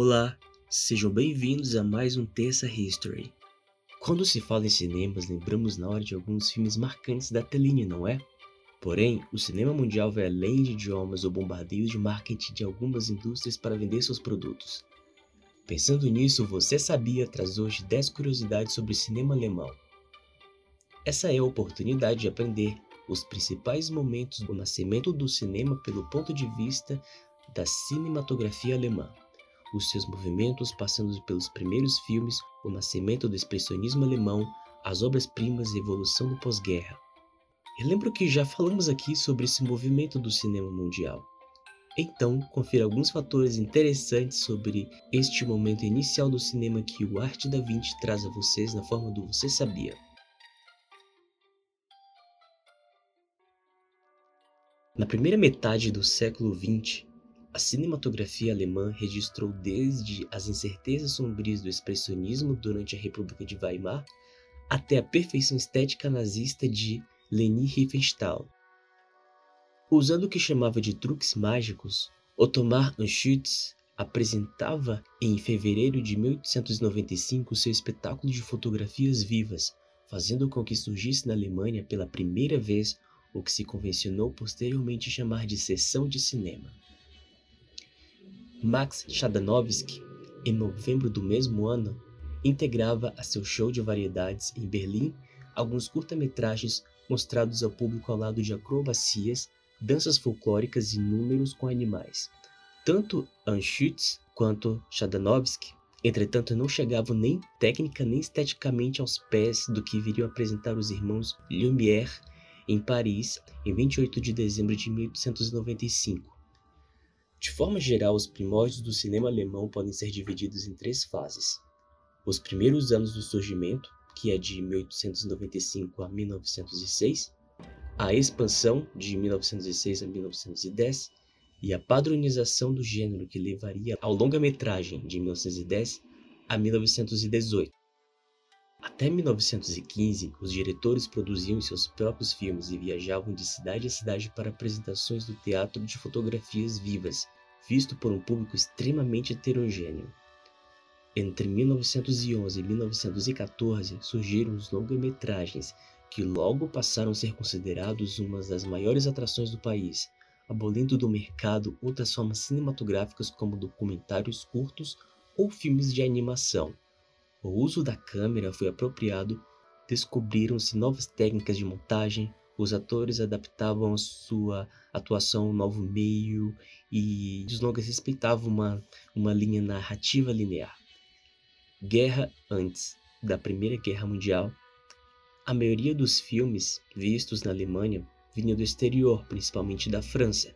Olá, sejam bem-vindos a mais um Terça History. Quando se fala em cinemas, lembramos na hora de alguns filmes marcantes da telinha, não é? Porém, o cinema mundial vai além de idiomas ou bombardeios de marketing de algumas indústrias para vender seus produtos. Pensando nisso, você sabia traz hoje 10 curiosidades sobre cinema alemão. Essa é a oportunidade de aprender os principais momentos do nascimento do cinema pelo ponto de vista da cinematografia alemã. Os seus movimentos passando pelos primeiros filmes, o nascimento do expressionismo alemão, as obras-primas e evolução do pós-guerra. Eu lembro que já falamos aqui sobre esse movimento do cinema mundial. Então, confira alguns fatores interessantes sobre este momento inicial do cinema que o Arte da Vinci traz a vocês na forma do Você Sabia. Na primeira metade do século XX, a cinematografia alemã registrou desde as incertezas sombrias do expressionismo durante a República de Weimar até a perfeição estética nazista de Leni Riefenstahl. Usando o que chamava de truques mágicos, Ottomar Anschutz apresentava em fevereiro de 1895 seu espetáculo de fotografias vivas, fazendo com que surgisse na Alemanha pela primeira vez o que se convencionou posteriormente chamar de sessão de cinema. Max Chadanovsky, em novembro do mesmo ano, integrava a seu show de variedades em Berlim alguns curta-metragens mostrados ao público ao lado de acrobacias, danças folclóricas e números com animais. Tanto Anschutz quanto Chadanovsky, entretanto, não chegavam nem técnica nem esteticamente aos pés do que viriam apresentar os irmãos Lumière em Paris em 28 de dezembro de 1895. De forma geral, os primórdios do cinema alemão podem ser divididos em três fases. Os primeiros anos do surgimento, que é de 1895 a 1906, a expansão de 1906 a 1910 e a padronização do gênero que levaria ao longa-metragem de 1910 a 1918. Até 1915, os diretores produziam seus próprios filmes e viajavam de cidade a cidade para apresentações do teatro de fotografias vivas, visto por um público extremamente heterogêneo. Entre 1911 e 1914 surgiram os longa-metragens, que logo passaram a ser considerados uma das maiores atrações do país, abolindo do mercado outras formas cinematográficas como documentários curtos ou filmes de animação. O uso da câmera foi apropriado, descobriram-se novas técnicas de montagem, os atores adaptavam sua atuação ao novo meio e os longas respeitavam uma, uma linha narrativa linear. Guerra antes da Primeira Guerra Mundial, a maioria dos filmes vistos na Alemanha vinham do exterior, principalmente da França.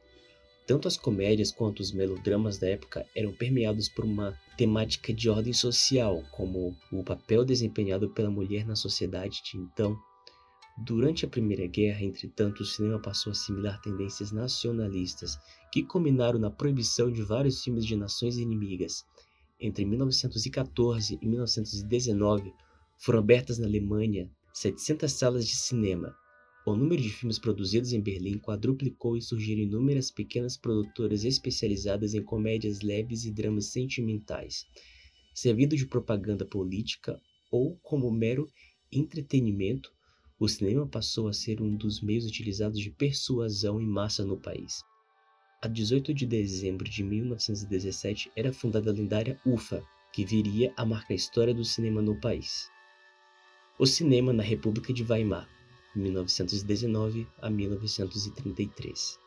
Tanto as comédias quanto os melodramas da época eram permeados por uma temática de ordem social, como o papel desempenhado pela mulher na sociedade de então. Durante a Primeira Guerra, entretanto, o cinema passou a assimilar tendências nacionalistas que culminaram na proibição de vários filmes de nações inimigas, entre 1914 e 1919, foram abertas na Alemanha 700 salas de cinema. O número de filmes produzidos em Berlim quadruplicou e surgiram inúmeras pequenas produtoras especializadas em comédias leves e dramas sentimentais, servindo de propaganda política ou como mero entretenimento. O cinema passou a ser um dos meios utilizados de persuasão em massa no país. A 18 de dezembro de 1917 era fundada a lendária UFA, que viria a marcar a história do cinema no país. O cinema na República de Weimar, 1919 a 1933.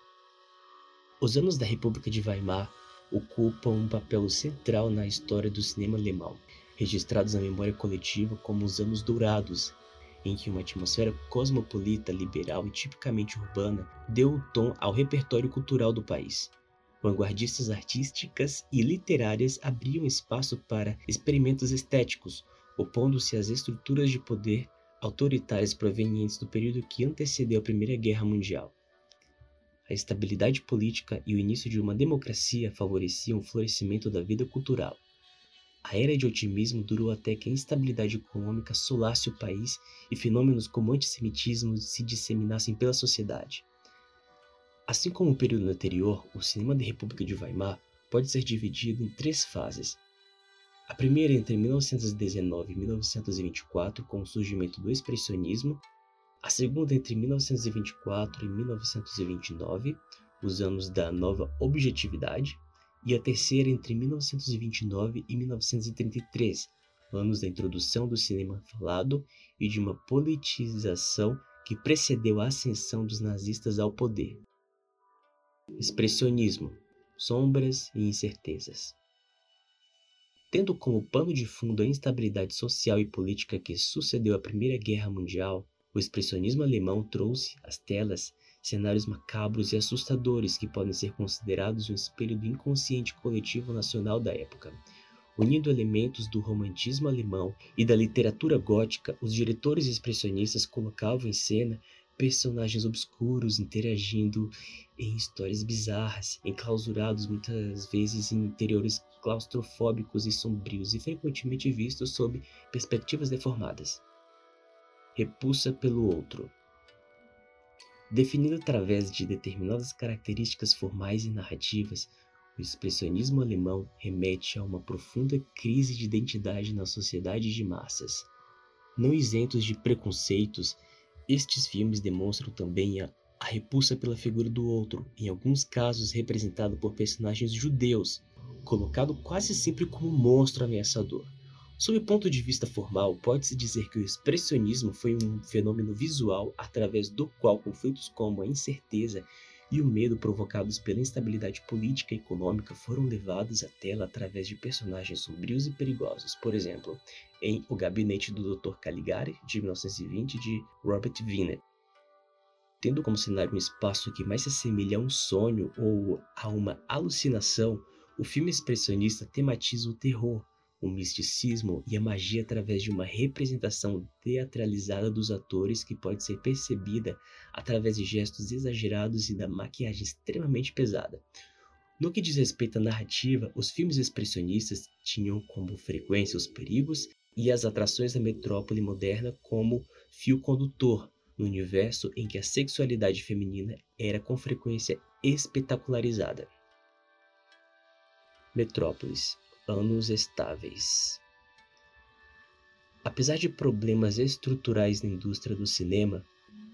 Os anos da República de Weimar ocupam um papel central na história do cinema alemão, registrados na memória coletiva como os anos dourados em que uma atmosfera cosmopolita, liberal e tipicamente urbana deu o tom ao repertório cultural do país. Vanguardistas artísticas e literárias abriam espaço para experimentos estéticos, opondo-se às estruturas de poder autoritárias provenientes do período que antecedeu a Primeira Guerra Mundial. A estabilidade política e o início de uma democracia favoreciam o florescimento da vida cultural. A era de otimismo durou até que a instabilidade econômica assolasse o país e fenômenos como antissemitismo se disseminassem pela sociedade. Assim como o período anterior, o cinema da República de Weimar pode ser dividido em três fases. A primeira entre 1919 e 1924, com o surgimento do expressionismo, a segunda entre 1924 e 1929, os anos da nova objetividade, e a terceira entre 1929 e 1933, anos da introdução do cinema falado e de uma politização que precedeu a ascensão dos nazistas ao poder. Expressionismo, sombras e incertezas. Tendo como pano de fundo a instabilidade social e política que sucedeu à Primeira Guerra Mundial, o expressionismo alemão trouxe às telas cenários macabros e assustadores que podem ser considerados um espelho do inconsciente coletivo nacional da época. Unindo elementos do romantismo alemão e da literatura gótica, os diretores expressionistas colocavam em cena personagens obscuros interagindo em histórias bizarras, enclausurados muitas vezes em interiores claustrofóbicos e sombrios e frequentemente vistos sob perspectivas deformadas repulsa pelo outro. Definido através de determinadas características formais e narrativas, o expressionismo alemão remete a uma profunda crise de identidade na sociedade de massas. Não isentos de preconceitos, estes filmes demonstram também a, a repulsa pela figura do outro, em alguns casos representado por personagens judeus, colocado quase sempre como monstro ameaçador. Sob o ponto de vista formal, pode-se dizer que o expressionismo foi um fenômeno visual através do qual conflitos como a incerteza e o medo provocados pela instabilidade política e econômica foram levados à tela através de personagens sombrios e perigosos. Por exemplo, em O Gabinete do Dr. Caligari, de 1920, de Robert Wiener. Tendo como cenário um espaço que mais se assemelha a um sonho ou a uma alucinação, o filme expressionista tematiza o terror, o misticismo e a magia através de uma representação teatralizada dos atores que pode ser percebida através de gestos exagerados e da maquiagem extremamente pesada. No que diz respeito à narrativa, os filmes expressionistas tinham como frequência os perigos e as atrações da metrópole moderna como fio condutor no universo em que a sexualidade feminina era com frequência espetacularizada. Metrópolis anos estáveis. Apesar de problemas estruturais na indústria do cinema,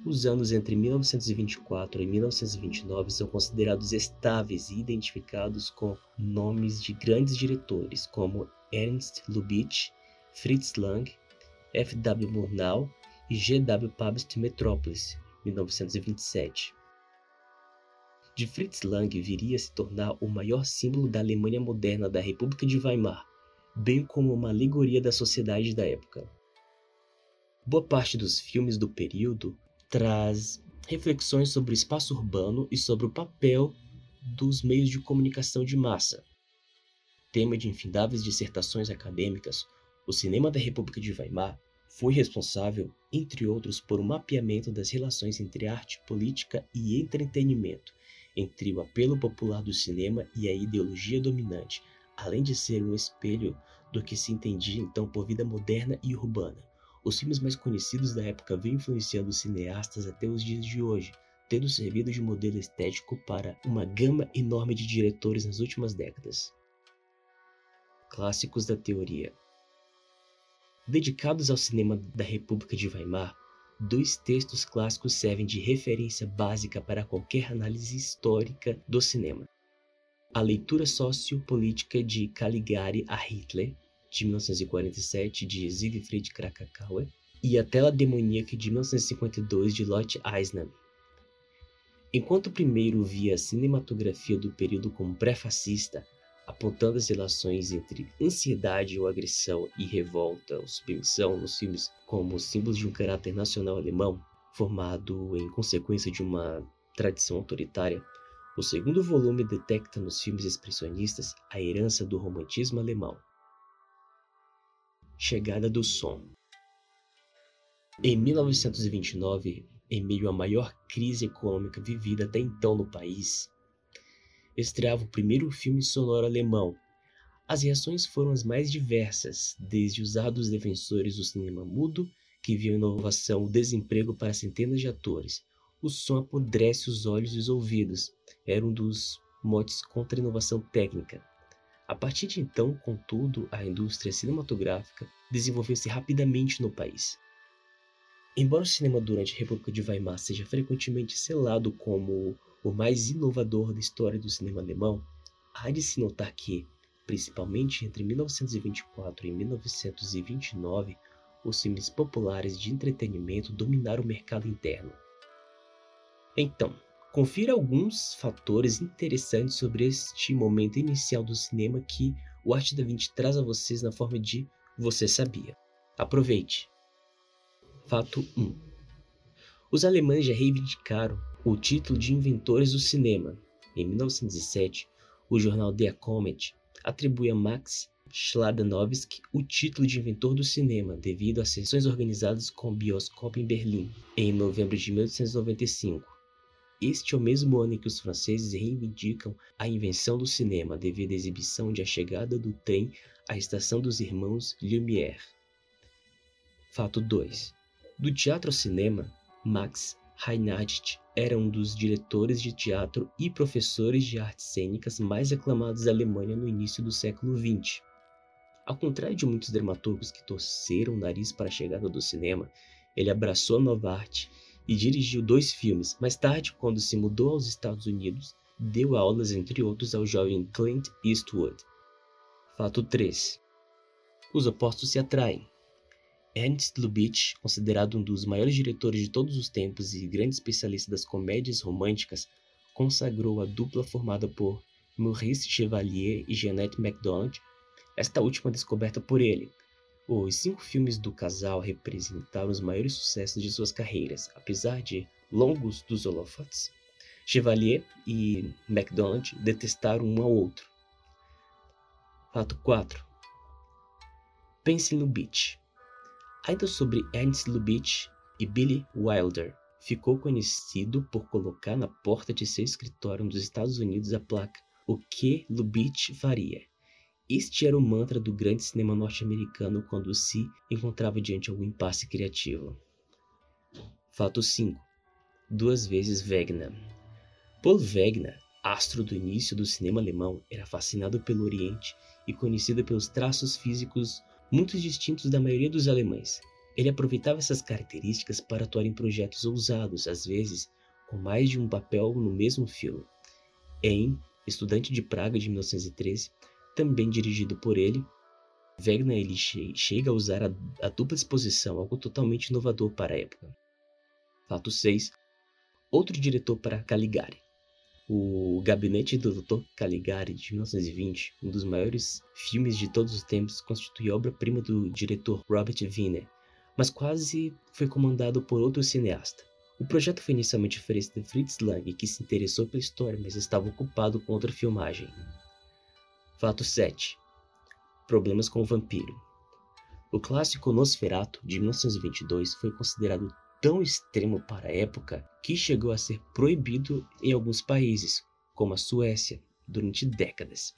os anos entre 1924 e 1929 são considerados estáveis e identificados com nomes de grandes diretores como Ernst Lubitsch, Fritz Lang, F. W. Murnau e G. W. Pabst Metropolis, 1927 de Fritz Lang viria a se tornar o maior símbolo da Alemanha moderna da República de Weimar, bem como uma alegoria da sociedade da época. Boa parte dos filmes do período traz reflexões sobre o espaço urbano e sobre o papel dos meios de comunicação de massa. Tema de infindáveis dissertações acadêmicas, o cinema da República de Weimar foi responsável, entre outros, por um mapeamento das relações entre arte, política e entretenimento, entre o apelo popular do cinema e a ideologia dominante, além de ser um espelho do que se entendia então por vida moderna e urbana. Os filmes mais conhecidos da época vêm influenciando os cineastas até os dias de hoje, tendo servido de modelo estético para uma gama enorme de diretores nas últimas décadas. Clássicos da teoria. Dedicados ao cinema da República de Weimar, Dois textos clássicos servem de referência básica para qualquer análise histórica do cinema. A leitura sociopolítica de Caligari a Hitler, de 1947, de Siegfried Krakauer, e A Tela Demoníaca, de 1952, de Lot Eisner. Enquanto o primeiro via a cinematografia do período como pré-fascista, apontando as relações entre ansiedade ou agressão e revolta ou submissão nos filmes como símbolos de um caráter nacional alemão, formado em consequência de uma tradição autoritária, o segundo volume detecta nos filmes expressionistas a herança do romantismo alemão. Chegada do som. Em 1929, em meio à maior crise econômica vivida até então no país, estreava o primeiro filme sonoro alemão. As reações foram as mais diversas, desde os árduos defensores do cinema mudo, que viam inovação o desemprego para centenas de atores. O som apodrece os olhos e os ouvidos. Era um dos motes contra a inovação técnica. A partir de então, contudo, a indústria cinematográfica desenvolveu-se rapidamente no país. Embora o cinema durante a República de Weimar seja frequentemente selado como o mais inovador da história do cinema alemão, há de se notar que, principalmente entre 1924 e 1929, os filmes populares de entretenimento dominaram o mercado interno. Então, confira alguns fatores interessantes sobre este momento inicial do cinema que o Arte da Vinci traz a vocês na forma de Você Sabia. Aproveite! Fato 1 Os alemães já reivindicaram o título de inventores do cinema. Em 1907, o jornal Der Comet atribui a Max Schladanowski o título de inventor do cinema devido às sessões organizadas com o Bioscope em Berlim em novembro de 1895. Este é o mesmo ano em que os franceses reivindicam a invenção do cinema devido à exibição de A Chegada do Trem à Estação dos Irmãos Lumière. Fato 2. Do teatro ao cinema, Max Reinhardt era um dos diretores de teatro e professores de artes cênicas mais aclamados da Alemanha no início do século XX. Ao contrário de muitos dramaturgos que torceram o nariz para a chegada do cinema, ele abraçou a nova arte e dirigiu dois filmes. Mais tarde, quando se mudou aos Estados Unidos, deu aulas, entre outros, ao jovem Clint Eastwood. Fato 3. Os opostos se atraem. Ernst Lubitsch, considerado um dos maiores diretores de todos os tempos e grande especialista das comédias românticas, consagrou a dupla formada por Maurice Chevalier e Jeanette MacDonald, esta última descoberta por ele, os cinco filmes do casal representaram os maiores sucessos de suas carreiras, apesar de longos dos holofotes. Chevalier e MacDonald detestaram um ao outro. Fato 4. Pense em Lubitsch. Ainda sobre Ernst Lubitsch e Billy Wilder, ficou conhecido por colocar na porta de seu escritório nos Estados Unidos a placa O que Lubitsch faria? Este era o mantra do grande cinema norte-americano quando se encontrava diante de algum impasse criativo. Fato 5. Duas vezes Wegener. Paul Wegener, astro do início do cinema alemão, era fascinado pelo Oriente e conhecido pelos traços físicos muito distintos da maioria dos alemães. Ele aproveitava essas características para atuar em projetos ousados, às vezes com mais de um papel no mesmo filme. Em Estudante de Praga de 1913, também dirigido por ele. Wegner ele che chega a usar a, a dupla exposição, algo totalmente inovador para a época. Fato 6. Outro diretor para Caligari. O Gabinete do Dr. Caligari, de 1920, um dos maiores filmes de todos os tempos, constitui obra-prima do diretor Robert Wiener, mas quase foi comandado por outro cineasta. O projeto foi inicialmente oferecido a Fritz Lang, que se interessou pela história, mas estava ocupado com outra filmagem. Fato 7. Problemas com o vampiro. O clássico Nosferatu de 1922 foi considerado tão extremo para a época que chegou a ser proibido em alguns países, como a Suécia, durante décadas.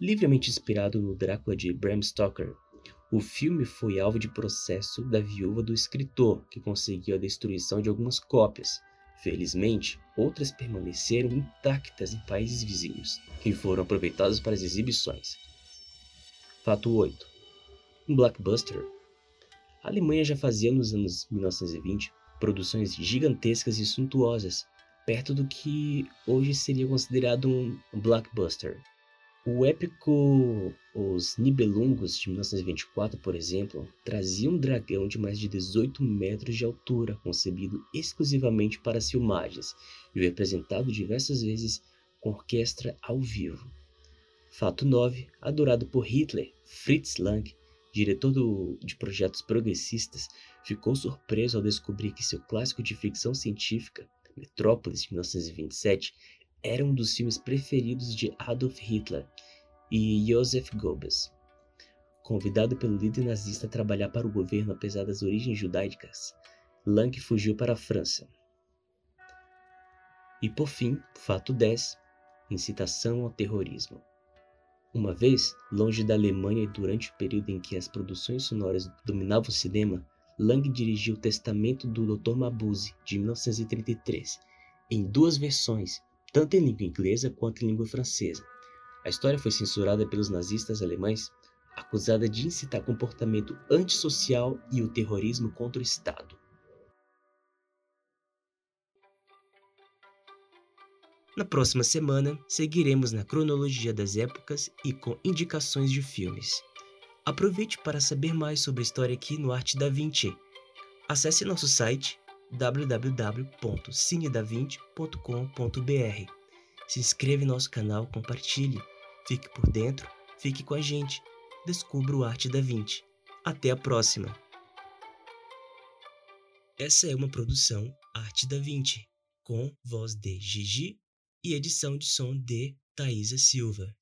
Livremente inspirado no Drácula de Bram Stoker, o filme foi alvo de processo da viúva do escritor, que conseguiu a destruição de algumas cópias, Felizmente, outras permaneceram intactas em países vizinhos e foram aproveitadas para as exibições. Fato 8. Um blockbuster. A Alemanha já fazia nos anos 1920 produções gigantescas e suntuosas, perto do que hoje seria considerado um blockbuster. O épico Os Nibelungos de 1924, por exemplo, trazia um dragão de mais de 18 metros de altura, concebido exclusivamente para as filmagens e representado diversas vezes com orquestra ao vivo. Fato 9, adorado por Hitler, Fritz Lang, diretor do, de projetos progressistas, ficou surpreso ao descobrir que seu clássico de ficção científica, Metrópolis de 1927, era um dos filmes preferidos de Adolf Hitler e Joseph Goebbels. Convidado pelo líder nazista a trabalhar para o governo apesar das origens judaicas, Lang fugiu para a França. E por fim, fato 10, incitação ao terrorismo. Uma vez, longe da Alemanha e durante o período em que as produções sonoras dominavam o cinema, Lang dirigiu o Testamento do Dr. Mabuse, de 1933, em duas versões, tanto em língua inglesa quanto em língua francesa. A história foi censurada pelos nazistas alemães, acusada de incitar comportamento antissocial e o terrorismo contra o Estado. Na próxima semana, seguiremos na cronologia das épocas e com indicações de filmes. Aproveite para saber mais sobre a história aqui no Arte da Vinci. Acesse nosso site www.cinedavinte.com.br. Se inscreva em nosso canal, compartilhe, fique por dentro, fique com a gente. Descubra o Arte da Vinci. Até a próxima! Essa é uma produção Arte da Vinci, com voz de Gigi e edição de som de Thaisa Silva.